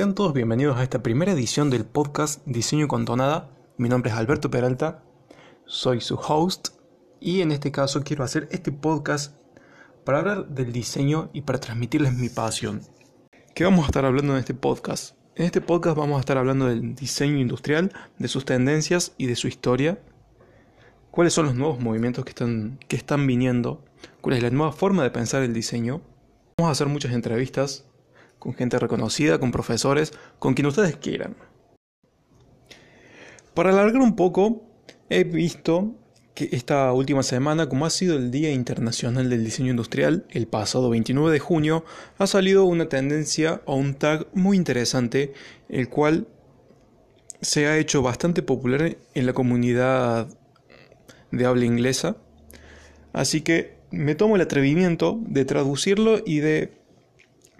Sean todos bienvenidos a esta primera edición del podcast Diseño con Tonada. Mi nombre es Alberto Peralta, soy su host y en este caso quiero hacer este podcast para hablar del diseño y para transmitirles mi pasión. ¿Qué vamos a estar hablando en este podcast? En este podcast vamos a estar hablando del diseño industrial, de sus tendencias y de su historia. ¿Cuáles son los nuevos movimientos que están, que están viniendo? ¿Cuál es la nueva forma de pensar el diseño? Vamos a hacer muchas entrevistas con gente reconocida, con profesores, con quien ustedes quieran. Para alargar un poco, he visto que esta última semana, como ha sido el Día Internacional del Diseño Industrial, el pasado 29 de junio, ha salido una tendencia o un tag muy interesante, el cual se ha hecho bastante popular en la comunidad de habla inglesa. Así que me tomo el atrevimiento de traducirlo y de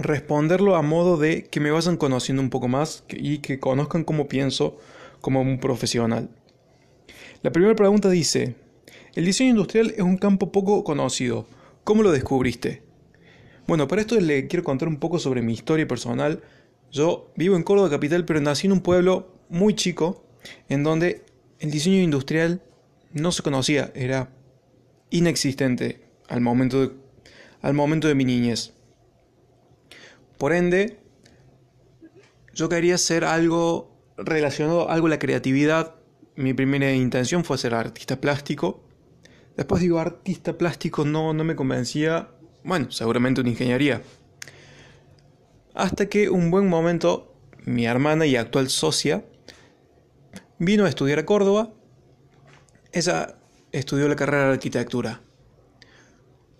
responderlo a modo de que me vayan conociendo un poco más y que conozcan cómo pienso como un profesional. La primera pregunta dice, el diseño industrial es un campo poco conocido. ¿Cómo lo descubriste? Bueno, para esto le quiero contar un poco sobre mi historia personal. Yo vivo en Córdoba capital, pero nací en un pueblo muy chico en donde el diseño industrial no se conocía, era inexistente al momento al momento de mi niñez. Por ende, yo quería hacer algo relacionado, algo a la creatividad. Mi primera intención fue ser artista plástico. Después digo, artista plástico no, no me convencía. Bueno, seguramente una ingeniería. Hasta que un buen momento, mi hermana y actual socia vino a estudiar a Córdoba. Ella estudió la carrera de arquitectura.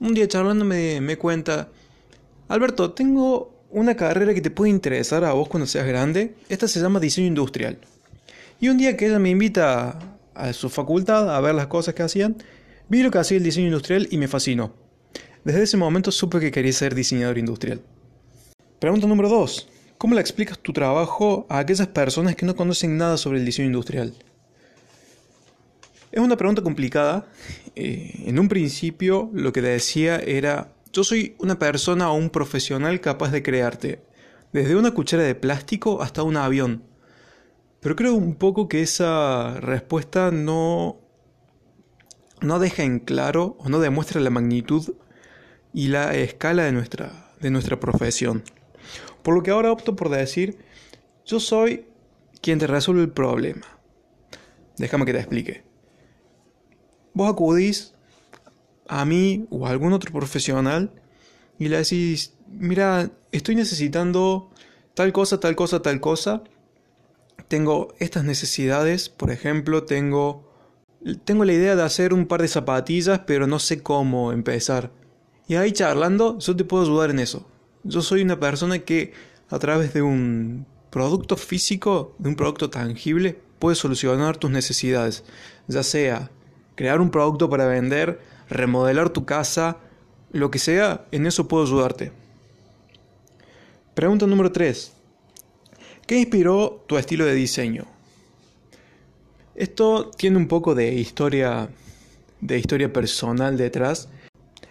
Un día charlando me, me cuenta, Alberto, tengo una carrera que te puede interesar a vos cuando seas grande. Esta se llama diseño industrial. Y un día que ella me invita a su facultad a ver las cosas que hacían, vi lo que hacía el diseño industrial y me fascinó. Desde ese momento supe que quería ser diseñador industrial. Pregunta número 2. ¿Cómo le explicas tu trabajo a aquellas personas que no conocen nada sobre el diseño industrial? Es una pregunta complicada. Eh, en un principio lo que decía era yo soy una persona o un profesional capaz de crearte, desde una cuchara de plástico hasta un avión. Pero creo un poco que esa respuesta no, no deja en claro o no demuestra la magnitud y la escala de nuestra, de nuestra profesión. Por lo que ahora opto por decir, yo soy quien te resuelve el problema. Déjame que te explique. Vos acudís a mí o a algún otro profesional y le decís, mira, estoy necesitando tal cosa, tal cosa, tal cosa. Tengo estas necesidades, por ejemplo, tengo, tengo la idea de hacer un par de zapatillas, pero no sé cómo empezar. Y ahí charlando, yo te puedo ayudar en eso. Yo soy una persona que a través de un producto físico, de un producto tangible, puede solucionar tus necesidades. Ya sea crear un producto para vender, remodelar tu casa, lo que sea, en eso puedo ayudarte. Pregunta número 3. ¿Qué inspiró tu estilo de diseño? Esto tiene un poco de historia de historia personal detrás.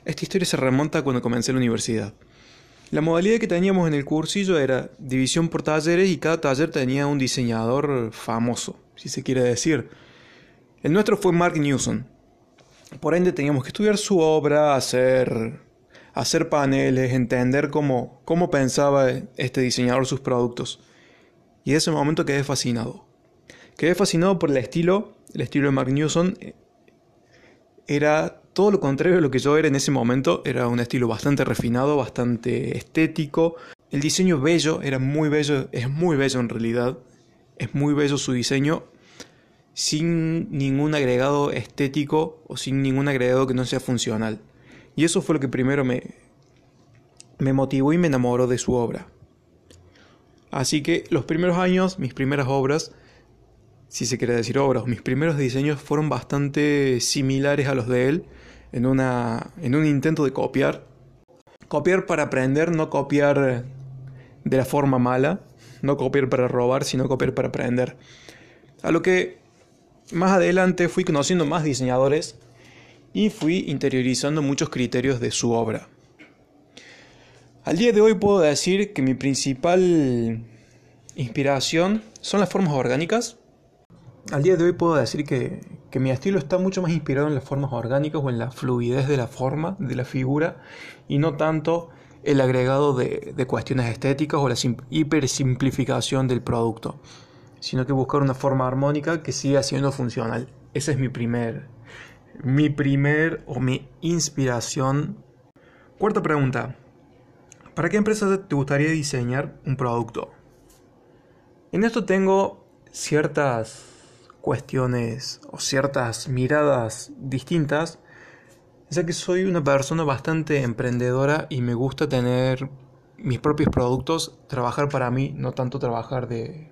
Esta historia se remonta cuando comencé la universidad. La modalidad que teníamos en el cursillo era división por talleres y cada taller tenía un diseñador famoso, si se quiere decir. El nuestro fue Mark Newson. Por ende teníamos que estudiar su obra, hacer, hacer paneles, entender cómo, cómo pensaba este diseñador sus productos. Y en ese momento quedé fascinado. Quedé fascinado por el estilo, el estilo de Mark Newson. Era todo lo contrario de lo que yo era en ese momento. Era un estilo bastante refinado, bastante estético. El diseño bello, era muy bello, es muy bello en realidad. Es muy bello su diseño sin ningún agregado estético o sin ningún agregado que no sea funcional. Y eso fue lo que primero me, me motivó y me enamoró de su obra. Así que los primeros años, mis primeras obras, si se quiere decir obras, mis primeros diseños fueron bastante similares a los de él en, una, en un intento de copiar. Copiar para aprender, no copiar de la forma mala, no copiar para robar, sino copiar para aprender. A lo que más adelante fui conociendo más diseñadores y fui interiorizando muchos criterios de su obra. Al día de hoy puedo decir que mi principal inspiración son las formas orgánicas. Al día de hoy puedo decir que, mi estilo está mucho más inspirado en las formas orgánicas o en la fluidez de la forma, de la figura, y no tanto el agregado de, de cuestiones estéticas o la hipersimplificación del producto, sino que buscar una forma armónica que siga siendo funcional. Ese es mi primer, mi primer o mi inspiración. Cuarta pregunta. ¿Para qué empresa te gustaría diseñar un producto? En esto tengo ciertas cuestiones o ciertas miradas distintas, ya que soy una persona bastante emprendedora y me gusta tener mis propios productos, trabajar para mí, no tanto trabajar de,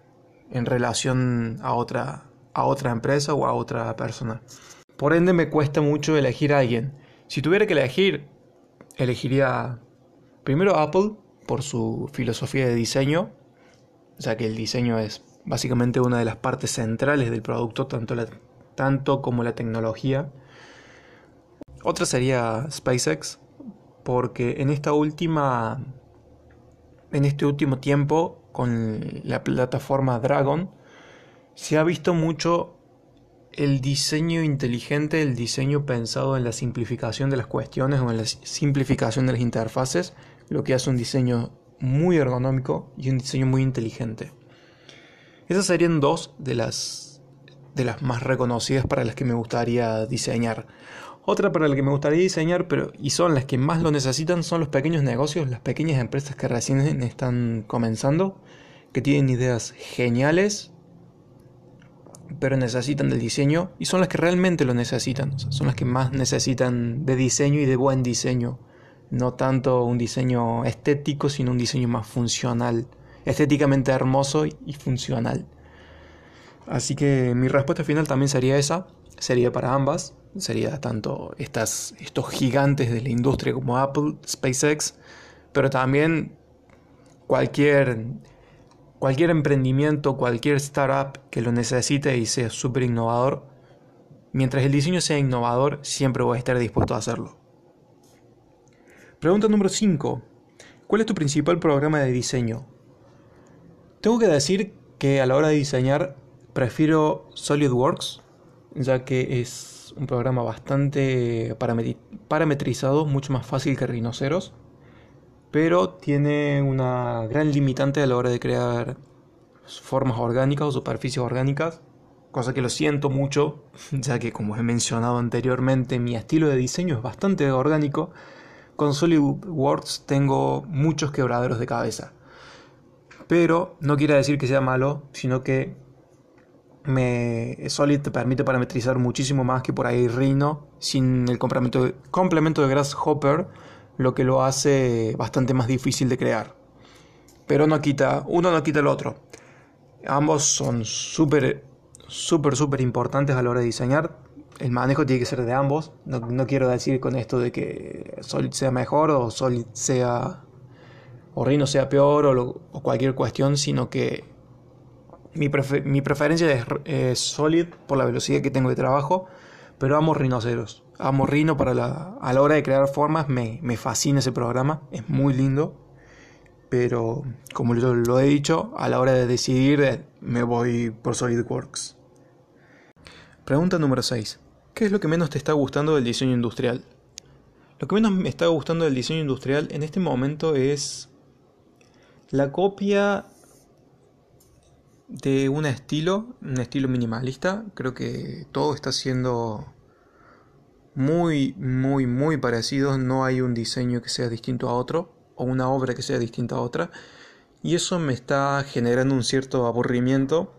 en relación a otra, a otra empresa o a otra persona. Por ende me cuesta mucho elegir a alguien. Si tuviera que elegir, elegiría primero Apple por su filosofía de diseño, ya que el diseño es básicamente una de las partes centrales del producto, tanto, tanto como la tecnología. Otra sería SpaceX, porque en esta última en este último tiempo con la plataforma Dragon se ha visto mucho el diseño inteligente, el diseño pensado en la simplificación de las cuestiones o en la simplificación de las interfaces, lo que hace un diseño muy ergonómico y un diseño muy inteligente. Esas serían dos de las, de las más reconocidas para las que me gustaría diseñar. Otra para la que me gustaría diseñar, pero y son las que más lo necesitan, son los pequeños negocios, las pequeñas empresas que recién están comenzando, que tienen ideas geniales, pero necesitan del diseño y son las que realmente lo necesitan, son las que más necesitan de diseño y de buen diseño, no tanto un diseño estético, sino un diseño más funcional estéticamente hermoso y funcional. Así que mi respuesta final también sería esa, sería para ambas, sería tanto estas, estos gigantes de la industria como Apple, SpaceX, pero también cualquier, cualquier emprendimiento, cualquier startup que lo necesite y sea súper innovador, mientras el diseño sea innovador, siempre voy a estar dispuesto a hacerlo. Pregunta número 5. ¿Cuál es tu principal programa de diseño? Tengo que decir que a la hora de diseñar prefiero SolidWorks, ya que es un programa bastante parametrizado, mucho más fácil que Rhinoceros, pero tiene una gran limitante a la hora de crear formas orgánicas o superficies orgánicas, cosa que lo siento mucho, ya que como he mencionado anteriormente, mi estilo de diseño es bastante orgánico. Con SolidWorks tengo muchos quebraderos de cabeza pero no quiere decir que sea malo, sino que Solid te permite parametrizar muchísimo más que por ahí Rhino sin el complemento, complemento de Grasshopper, lo que lo hace bastante más difícil de crear. Pero no quita, uno no quita el otro. Ambos son súper, súper, súper importantes a la hora de diseñar. El manejo tiene que ser de ambos. No, no quiero decir con esto de que Solid sea mejor o Solid sea o Rhino sea peor o, cualquier cuestión, sino que mi, preferencia es, Solid por la velocidad que tengo de trabajo, pero amo Rhinoceros. Amo Rhino para la, a la hora de crear formas, me, me fascina ese programa, es muy lindo. Pero como yo lo he dicho, a la hora de decidir eh, me voy por SolidWorks. Pregunta número 6. ¿Qué es lo que menos te está gustando del diseño industrial? Lo que menos me está gustando del diseño industrial en este momento es la copia de un estilo, un estilo minimalista, creo que todo está siendo muy, muy, muy parecido, no hay un diseño que sea distinto a otro, o una obra que sea distinta a otra, y eso me está generando un cierto aburrimiento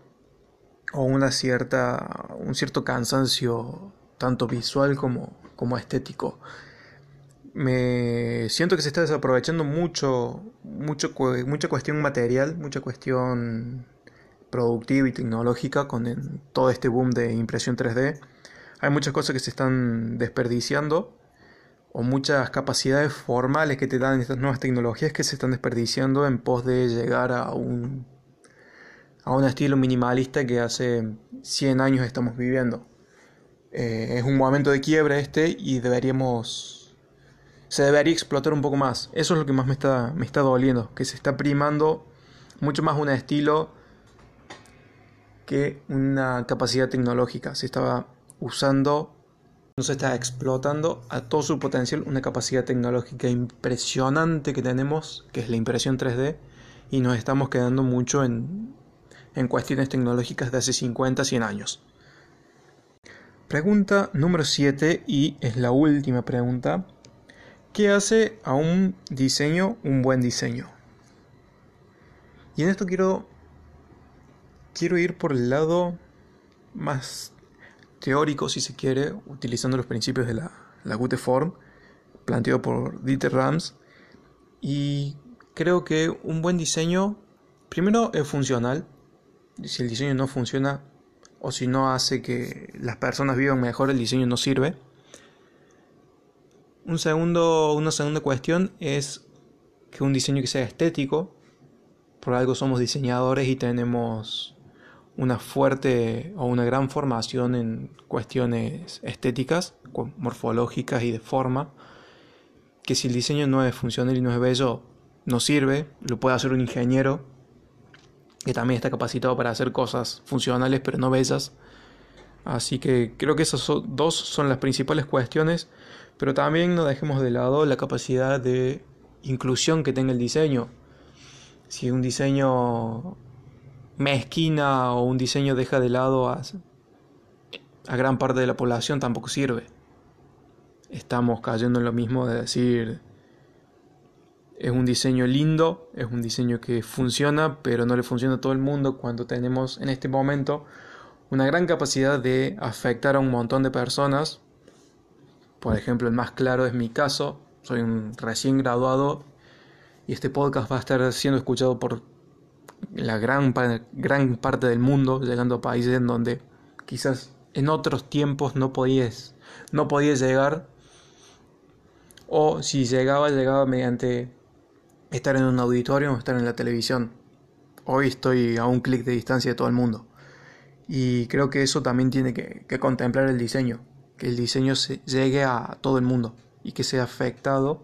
o una cierta, un cierto cansancio tanto visual como, como estético. Me siento que se está desaprovechando mucho, mucho mucha cuestión material, mucha cuestión productiva y tecnológica con todo este boom de impresión 3D. Hay muchas cosas que se están desperdiciando o muchas capacidades formales que te dan estas nuevas tecnologías que se están desperdiciando en pos de llegar a un a un estilo minimalista que hace 100 años estamos viviendo. Eh, es un momento de quiebra este y deberíamos se debería explotar un poco más. Eso es lo que más me está, me está doliendo, que se está primando mucho más un estilo que una capacidad tecnológica. Se estaba usando, no se está explotando a todo su potencial una capacidad tecnológica impresionante que tenemos, que es la impresión 3D, y nos estamos quedando mucho en, en cuestiones tecnológicas de hace 50, 100 años. Pregunta número 7 y es la última pregunta. ¿Qué hace a un diseño un buen diseño? Y en esto quiero quiero ir por el lado más teórico, si se quiere, utilizando los principios de la, la Gute Form, planteado por Dieter Rams. Y creo que un buen diseño, primero es funcional. Si el diseño no funciona o si no hace que las personas vivan mejor, el diseño no sirve. Un segundo, una segunda cuestión es que un diseño que sea estético, por algo somos diseñadores y tenemos una fuerte o una gran formación en cuestiones estéticas, morfológicas y de forma, que si el diseño no es funcional y no es bello, no sirve, lo puede hacer un ingeniero que también está capacitado para hacer cosas funcionales pero no bellas. Así que creo que esas dos son las principales cuestiones, pero también no dejemos de lado la capacidad de inclusión que tenga el diseño. Si un diseño mezquina o un diseño deja de lado a, a gran parte de la población tampoco sirve. Estamos cayendo en lo mismo de decir es un diseño lindo, es un diseño que funciona, pero no le funciona a todo el mundo cuando tenemos en este momento una gran capacidad de afectar a un montón de personas. Por ejemplo, el más claro es mi caso, soy un recién graduado y este podcast va a estar siendo escuchado por la gran, gran parte del mundo, llegando a países en donde quizás en otros tiempos no podías, no podías llegar, o si llegaba, llegaba mediante estar en un auditorio o estar en la televisión. Hoy estoy a un clic de distancia de todo el mundo. Y creo que eso también tiene que, que contemplar el diseño, que el diseño se, llegue a todo el mundo y que sea afectado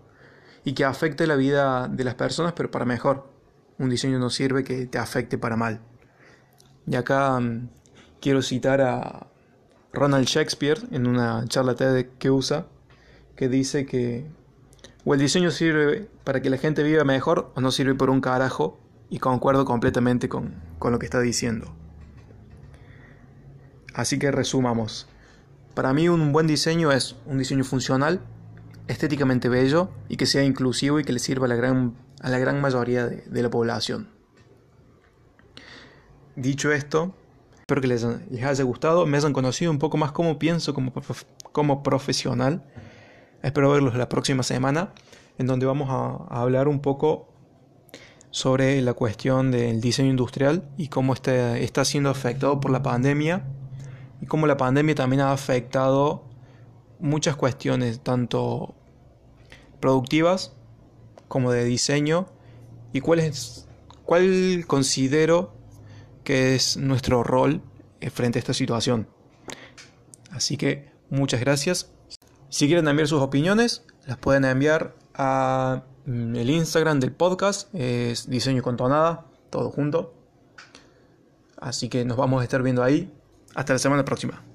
y que afecte la vida de las personas, pero para mejor. Un diseño no sirve que te afecte para mal. Y acá mm, quiero citar a Ronald Shakespeare en una charla que usa, que dice que o el diseño sirve para que la gente viva mejor o no sirve por un carajo, y concuerdo completamente con, con lo que está diciendo. Así que resumamos. Para mí un buen diseño es un diseño funcional, estéticamente bello y que sea inclusivo y que le sirva a la gran a la gran mayoría de, la población. Dicho esto, espero que les, haya gustado, me hayan conocido un poco más cómo pienso como, como profesional. Espero verlos la próxima semana, en donde vamos a, hablar un poco sobre la cuestión del diseño industrial y cómo está, está siendo afectado por la pandemia y cómo la pandemia también ha afectado muchas cuestiones, tanto productivas como de diseño y cuál cuál considero que es nuestro rol eh, frente a esta situación. Así que muchas gracias. Si quieren enviar sus opiniones, las pueden enviar a mm, el Instagram del podcast, es diseño con tonada, todo junto. Así que nos vamos a estar viendo ahí. Hasta la semana próxima.